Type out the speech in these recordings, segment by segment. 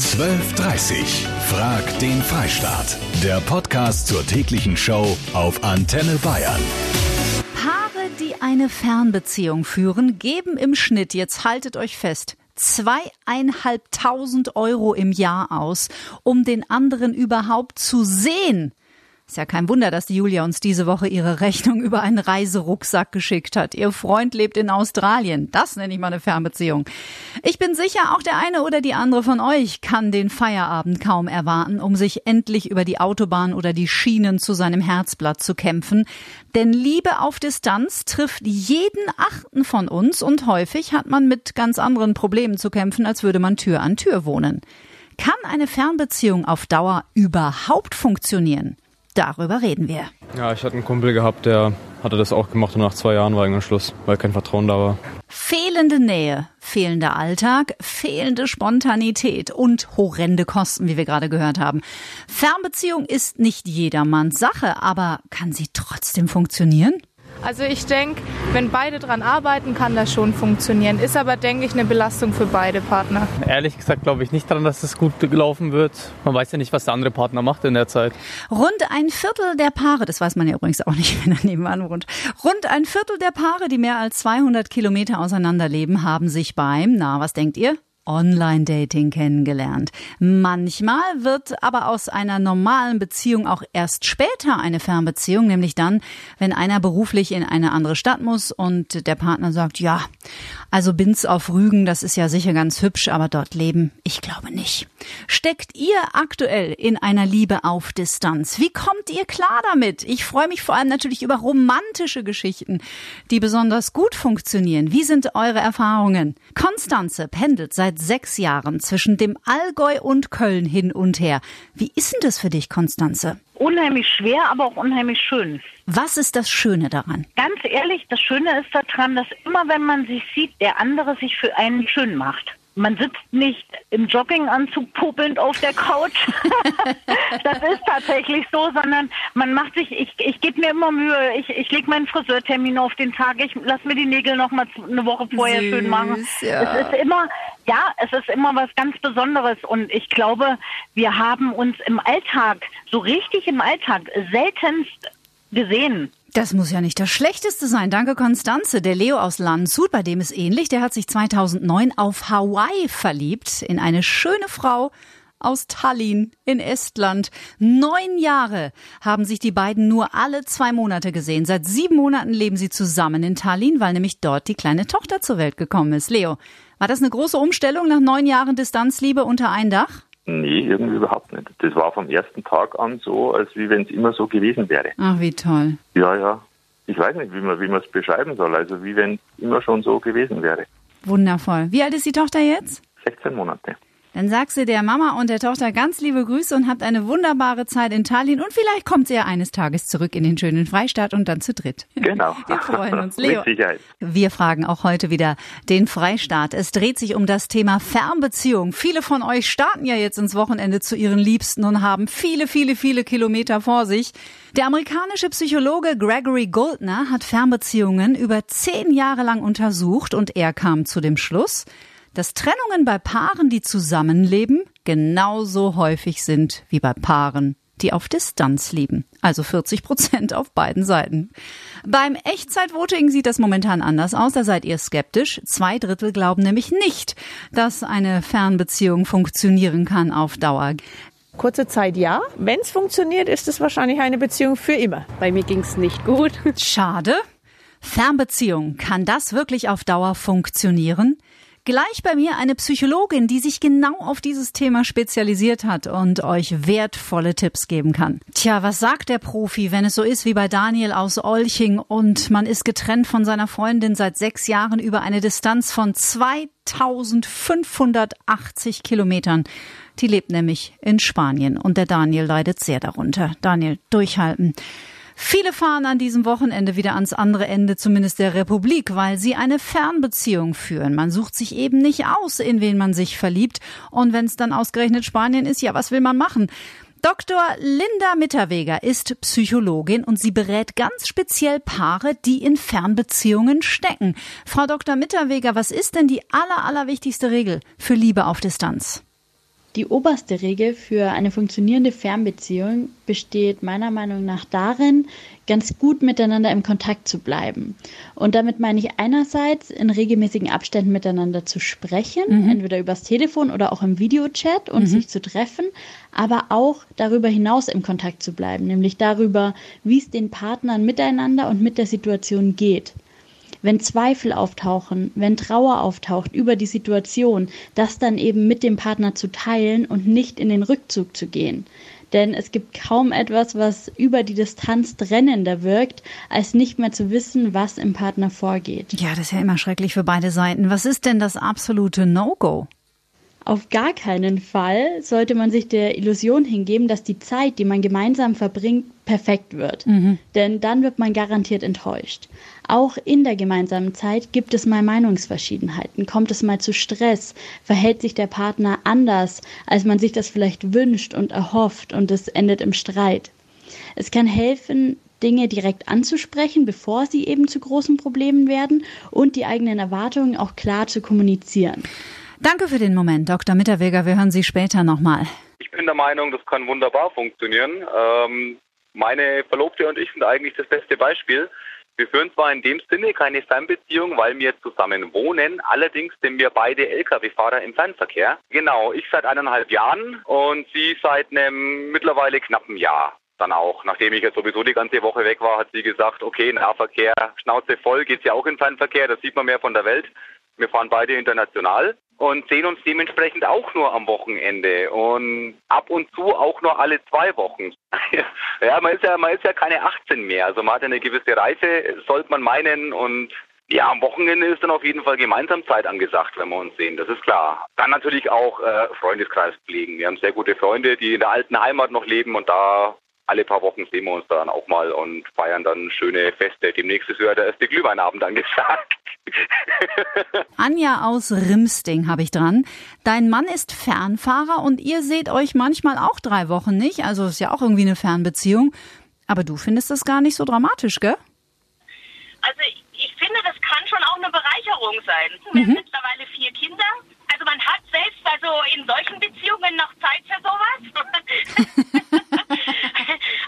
1230. Frag den Freistaat. Der Podcast zur täglichen Show auf Antenne Bayern. Paare, die eine Fernbeziehung führen, geben im Schnitt, jetzt haltet euch fest, zweieinhalbtausend Euro im Jahr aus, um den anderen überhaupt zu sehen. Ist ja kein Wunder, dass die Julia uns diese Woche ihre Rechnung über einen Reiserucksack geschickt hat. Ihr Freund lebt in Australien. Das nenne ich mal eine Fernbeziehung. Ich bin sicher, auch der eine oder die andere von euch kann den Feierabend kaum erwarten, um sich endlich über die Autobahn oder die Schienen zu seinem Herzblatt zu kämpfen. Denn Liebe auf Distanz trifft jeden Achten von uns und häufig hat man mit ganz anderen Problemen zu kämpfen, als würde man Tür an Tür wohnen. Kann eine Fernbeziehung auf Dauer überhaupt funktionieren? Darüber reden wir. Ja, ich hatte einen Kumpel gehabt, der hatte das auch gemacht und nach zwei Jahren war irgendwann Schluss, weil kein Vertrauen da war. Fehlende Nähe, fehlender Alltag, fehlende Spontanität und horrende Kosten, wie wir gerade gehört haben. Fernbeziehung ist nicht jedermanns Sache, aber kann sie trotzdem funktionieren? Also ich denke, wenn beide dran arbeiten, kann das schon funktionieren. Ist aber, denke ich, eine Belastung für beide Partner. Ehrlich gesagt glaube ich nicht daran, dass es gut gelaufen wird. Man weiß ja nicht, was der andere Partner macht in der Zeit. Rund ein Viertel der Paare, das weiß man ja übrigens auch nicht, wenn er nebenan wohnt, rund ein Viertel der Paare, die mehr als 200 Kilometer auseinanderleben, haben sich beim, na, was denkt ihr? Online-Dating kennengelernt. Manchmal wird aber aus einer normalen Beziehung auch erst später eine Fernbeziehung, nämlich dann, wenn einer beruflich in eine andere Stadt muss und der Partner sagt, ja, also Binz auf Rügen, das ist ja sicher ganz hübsch, aber dort leben, ich glaube nicht. Steckt ihr aktuell in einer Liebe auf Distanz? Wie kommt ihr klar damit? Ich freue mich vor allem natürlich über romantische Geschichten, die besonders gut funktionieren. Wie sind eure Erfahrungen? Konstanze pendelt seit sechs Jahren zwischen dem Allgäu und Köln hin und her. Wie ist denn das für dich, Konstanze? unheimlich schwer, aber auch unheimlich schön. Was ist das Schöne daran? Ganz ehrlich, das Schöne ist daran, dass immer wenn man sich sieht, der andere sich für einen schön macht. Man sitzt nicht im Jogginganzug popelnd auf der Couch. das ist tatsächlich so, sondern man macht sich, ich, ich gebe mir immer Mühe, ich, ich lege meinen Friseurtermin auf den Tag, ich lasse mir die Nägel noch mal eine Woche vorher Süß, schön machen. Ja. Es ist immer, ja, es ist immer was ganz Besonderes und ich glaube, wir haben uns im Alltag, so richtig im Alltag, seltenst gesehen. Das muss ja nicht das Schlechteste sein. Danke, Konstanze. Der Leo aus Landshut, bei dem ist ähnlich. Der hat sich 2009 auf Hawaii verliebt in eine schöne Frau aus Tallinn in Estland. Neun Jahre haben sich die beiden nur alle zwei Monate gesehen. Seit sieben Monaten leben sie zusammen in Tallinn, weil nämlich dort die kleine Tochter zur Welt gekommen ist. Leo, war das eine große Umstellung nach neun Jahren Distanzliebe unter ein Dach? Nee, irgendwie überhaupt nicht. Das war vom ersten Tag an so, als wie wenn es immer so gewesen wäre. Ach, wie toll. Ja, ja. Ich weiß nicht, wie man wie es beschreiben soll. Also wie wenn es immer schon so gewesen wäre. Wundervoll. Wie alt ist die Tochter jetzt? 16 Monate. Dann sagst du der Mama und der Tochter ganz liebe Grüße und habt eine wunderbare Zeit in Tallinn und vielleicht kommt sie ja eines Tages zurück in den schönen Freistaat und dann zu dritt. Genau. Wir freuen uns, Leo. Mit Sicherheit. Wir fragen auch heute wieder den Freistaat. Es dreht sich um das Thema Fernbeziehung. Viele von euch starten ja jetzt ins Wochenende zu ihren Liebsten und haben viele, viele, viele Kilometer vor sich. Der amerikanische Psychologe Gregory Goldner hat Fernbeziehungen über zehn Jahre lang untersucht und er kam zu dem Schluss, dass Trennungen bei Paaren, die zusammenleben, genauso häufig sind wie bei Paaren, die auf Distanz lieben. Also 40 Prozent auf beiden Seiten. Beim Echtzeitvoting sieht das momentan anders aus. Da seid ihr skeptisch. Zwei Drittel glauben nämlich nicht, dass eine Fernbeziehung funktionieren kann auf Dauer. Kurze Zeit ja. Wenn es funktioniert, ist es wahrscheinlich eine Beziehung für immer. Bei mir ging es nicht gut. Schade. Fernbeziehung, kann das wirklich auf Dauer funktionieren? Gleich bei mir eine Psychologin, die sich genau auf dieses Thema spezialisiert hat und euch wertvolle Tipps geben kann. Tja, was sagt der Profi, wenn es so ist wie bei Daniel aus Olching und man ist getrennt von seiner Freundin seit sechs Jahren über eine Distanz von 2580 Kilometern? Die lebt nämlich in Spanien und der Daniel leidet sehr darunter. Daniel, durchhalten. Viele fahren an diesem Wochenende wieder ans andere Ende, zumindest der Republik, weil sie eine Fernbeziehung führen. Man sucht sich eben nicht aus, in wen man sich verliebt. Und wenn es dann ausgerechnet Spanien ist, ja, was will man machen? Dr. Linda Mitterweger ist Psychologin und sie berät ganz speziell Paare, die in Fernbeziehungen stecken. Frau Dr. Mitterweger, was ist denn die aller, allerwichtigste Regel für Liebe auf Distanz? Die oberste Regel für eine funktionierende Fernbeziehung besteht meiner Meinung nach darin, ganz gut miteinander im Kontakt zu bleiben. Und damit meine ich einerseits in regelmäßigen Abständen miteinander zu sprechen, mhm. entweder übers Telefon oder auch im Videochat und mhm. sich zu treffen, aber auch darüber hinaus im Kontakt zu bleiben, nämlich darüber, wie es den Partnern miteinander und mit der Situation geht wenn Zweifel auftauchen, wenn Trauer auftaucht über die Situation, das dann eben mit dem Partner zu teilen und nicht in den Rückzug zu gehen. Denn es gibt kaum etwas, was über die Distanz trennender wirkt, als nicht mehr zu wissen, was im Partner vorgeht. Ja, das ist ja immer schrecklich für beide Seiten. Was ist denn das absolute No-Go? Auf gar keinen Fall sollte man sich der Illusion hingeben, dass die Zeit, die man gemeinsam verbringt, perfekt wird. Mhm. Denn dann wird man garantiert enttäuscht. Auch in der gemeinsamen Zeit gibt es mal Meinungsverschiedenheiten, kommt es mal zu Stress, verhält sich der Partner anders, als man sich das vielleicht wünscht und erhofft und es endet im Streit. Es kann helfen, Dinge direkt anzusprechen, bevor sie eben zu großen Problemen werden und die eigenen Erwartungen auch klar zu kommunizieren. Danke für den Moment, Dr. Mitterweger. Wir hören Sie später nochmal. Ich bin der Meinung, das kann wunderbar funktionieren. Ähm, meine Verlobte und ich sind eigentlich das beste Beispiel. Wir führen zwar in dem Sinne keine Fernbeziehung, weil wir zusammen wohnen, allerdings sind wir beide Lkw-Fahrer im Fernverkehr. Genau, ich seit eineinhalb Jahren und sie seit einem mittlerweile knappen Jahr dann auch. Nachdem ich jetzt sowieso die ganze Woche weg war, hat sie gesagt, okay, Nahverkehr, Schnauze voll, geht's ja auch im Fernverkehr, das sieht man mehr von der Welt. Wir fahren beide international und sehen uns dementsprechend auch nur am Wochenende und ab und zu auch nur alle zwei Wochen. ja, man ist ja, man ist ja keine 18 mehr, also man hat eine gewisse Reife, sollte man meinen und ja, am Wochenende ist dann auf jeden Fall gemeinsam Zeit angesagt, wenn wir uns sehen, das ist klar. Dann natürlich auch äh, Freundeskreis pflegen. Wir haben sehr gute Freunde, die in der alten Heimat noch leben und da alle paar Wochen sehen wir uns dann auch mal und feiern dann schöne Feste. Demnächst ist ja der erste Glühweinabend angesagt. Anja aus Rimsting habe ich dran. Dein Mann ist Fernfahrer und ihr seht euch manchmal auch drei Wochen nicht. Also ist ja auch irgendwie eine Fernbeziehung. Aber du findest das gar nicht so dramatisch, gell? Also ich finde, das kann schon auch eine Bereicherung sein. Wir mhm. haben mittlerweile vier Kinder. Also man hat selbst also in solchen Beziehungen noch Zeit für sowas.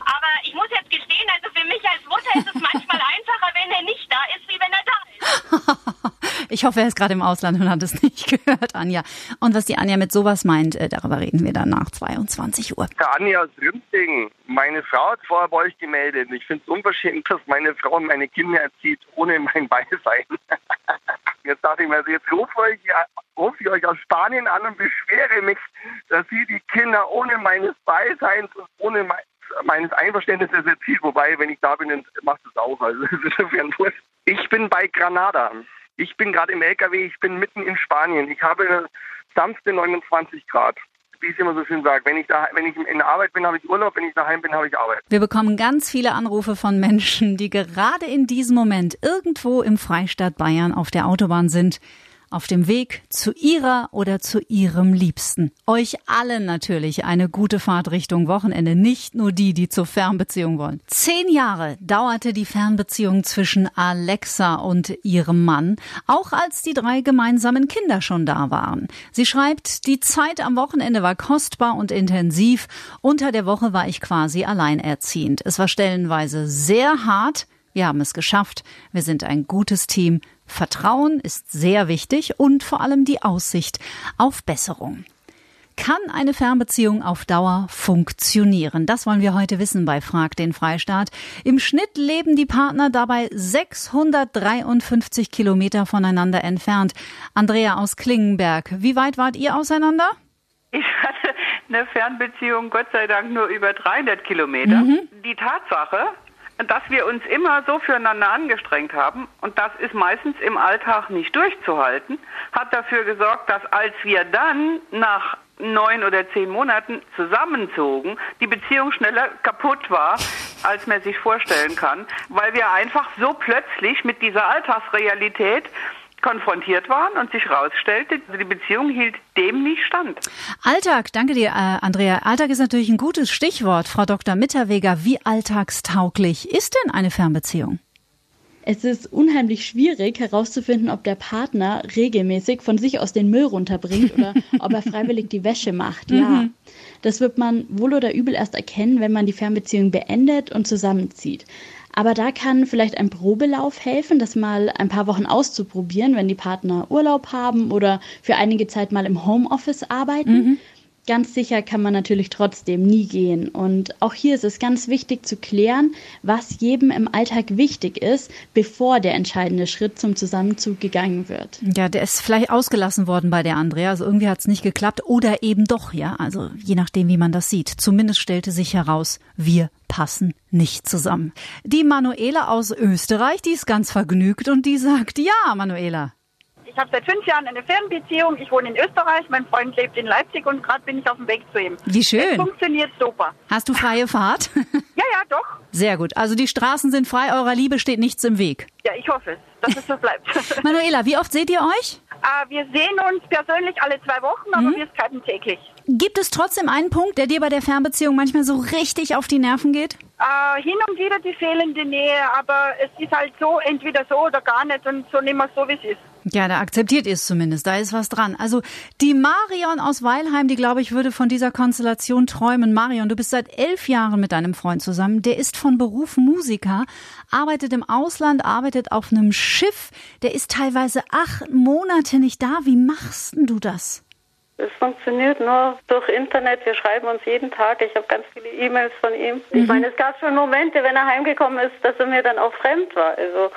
Aber ich muss jetzt gestehen, also für mich als Mutter ist es manchmal einfacher, wenn er nicht da ist, wie wenn er da ist. Ich hoffe, er ist gerade im Ausland und hat es nicht gehört, Anja. Und was die Anja mit sowas meint, äh, darüber reden wir dann nach 22 Uhr. Der Anja aus meine Frau hat vorher bei euch gemeldet. Ich finde es unverschämt, dass meine Frau meine Kinder erzieht, ohne mein Beisein. Jetzt dachte ich mir, also jetzt rufe ich, ruf ich euch aus Spanien an und beschwere mich, dass sie die Kinder ohne meines Beiseins und ohne mein, meines Einverständnisses erzieht. Wobei, wenn ich da bin, macht es auch. Also Ich bin bei Granada. Ich bin gerade im LKW, ich bin mitten in Spanien. Ich habe sanfte 29 Grad wie ich immer so schön sage, wenn ich da, wenn ich in der Arbeit bin, habe ich Urlaub, wenn ich daheim bin, habe ich Arbeit. Wir bekommen ganz viele Anrufe von Menschen, die gerade in diesem Moment irgendwo im Freistaat Bayern auf der Autobahn sind auf dem Weg zu ihrer oder zu ihrem Liebsten. Euch allen natürlich eine gute Fahrt Richtung Wochenende, nicht nur die, die zur Fernbeziehung wollen. Zehn Jahre dauerte die Fernbeziehung zwischen Alexa und ihrem Mann, auch als die drei gemeinsamen Kinder schon da waren. Sie schreibt, die Zeit am Wochenende war kostbar und intensiv. Unter der Woche war ich quasi alleinerziehend. Es war stellenweise sehr hart, wir haben es geschafft. Wir sind ein gutes Team. Vertrauen ist sehr wichtig und vor allem die Aussicht auf Besserung. Kann eine Fernbeziehung auf Dauer funktionieren? Das wollen wir heute wissen bei Frag den Freistaat. Im Schnitt leben die Partner dabei 653 Kilometer voneinander entfernt. Andrea aus Klingenberg, wie weit wart ihr auseinander? Ich hatte eine Fernbeziehung, Gott sei Dank, nur über 300 Kilometer. Mhm. Die Tatsache, dass wir uns immer so füreinander angestrengt haben und das ist meistens im Alltag nicht durchzuhalten, hat dafür gesorgt, dass als wir dann nach neun oder zehn Monaten zusammenzogen, die Beziehung schneller kaputt war, als man sich vorstellen kann, weil wir einfach so plötzlich mit dieser Alltagsrealität konfrontiert waren und sich herausstellte, die Beziehung hielt dem nicht stand. Alltag, danke dir, äh, Andrea. Alltag ist natürlich ein gutes Stichwort, Frau Dr. Mitterweger. Wie alltagstauglich ist denn eine Fernbeziehung? Es ist unheimlich schwierig herauszufinden, ob der Partner regelmäßig von sich aus den Müll runterbringt oder ob er freiwillig die Wäsche macht. Ja, Mhm. das wird man wohl oder übel erst erkennen, wenn man die Fernbeziehung beendet und zusammenzieht. Aber da kann vielleicht ein Probelauf helfen, das mal ein paar Wochen auszuprobieren, wenn die Partner Urlaub haben oder für einige Zeit mal im Homeoffice arbeiten. Ganz sicher kann man natürlich trotzdem nie gehen. Und auch hier ist es ganz wichtig zu klären, was jedem im Alltag wichtig ist, bevor der entscheidende Schritt zum Zusammenzug gegangen wird. Ja, der ist vielleicht ausgelassen worden bei der Andrea. Also irgendwie hat es nicht geklappt oder eben doch, ja. Also je nachdem, wie man das sieht. Zumindest stellte sich heraus, wir passen nicht zusammen. Die Manuela aus Österreich, die ist ganz vergnügt und die sagt, ja, Manuela. Ich habe seit fünf Jahren eine Fernbeziehung. Ich wohne in Österreich, mein Freund lebt in Leipzig und gerade bin ich auf dem Weg zu ihm. Wie schön. Es funktioniert super. Hast du freie Fahrt? Ja, ja, doch. Sehr gut. Also die Straßen sind frei, eurer Liebe steht nichts im Weg. Ja, ich hoffe es, dass es so bleibt. Manuela, wie oft seht ihr euch? Äh, wir sehen uns persönlich alle zwei Wochen, aber Mhm. wir skypen täglich. Gibt es trotzdem einen Punkt, der dir bei der Fernbeziehung manchmal so richtig auf die Nerven geht? Äh, hin und wieder die fehlende Nähe, aber es ist halt so, entweder so oder gar nicht und so nehmen wir es so, wie es ist. Ja, da akzeptiert ihr es zumindest, da ist was dran. Also die Marion aus Weilheim, die glaube ich würde von dieser Konstellation träumen. Marion, du bist seit elf Jahren mit deinem Freund zusammen. Der ist von Beruf Musiker, arbeitet im Ausland, arbeitet auf einem Schiff. Der ist teilweise acht Monate nicht da. Wie machst denn du das? Es funktioniert nur durch Internet. Wir schreiben uns jeden Tag. Ich habe ganz viele E-Mails von ihm. Mhm. Ich meine, es gab schon Momente, wenn er heimgekommen ist, dass er mir dann auch fremd war. Also,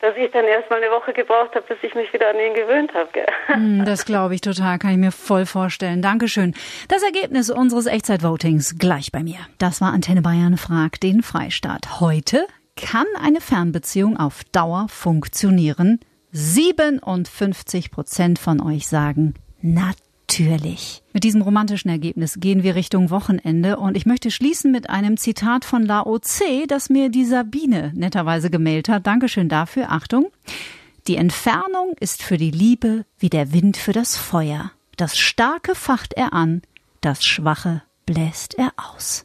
dass ich dann erstmal eine Woche gebraucht habe, bis ich mich wieder an ihn gewöhnt habe. Hm, Das glaube ich total, kann ich mir voll vorstellen. Dankeschön. Das Ergebnis unseres Echtzeitvotings gleich bei mir. Das war Antenne Bayern fragt den Freistaat. Heute kann eine Fernbeziehung auf Dauer funktionieren. 57 Prozent von euch sagen natürlich. Mit diesem romantischen Ergebnis gehen wir Richtung Wochenende und ich möchte schließen mit einem Zitat von Lao Tse, das mir die Sabine netterweise gemailt hat. Dankeschön dafür. Achtung. Die Entfernung ist für die Liebe wie der Wind für das Feuer. Das Starke facht er an, das Schwache bläst er aus.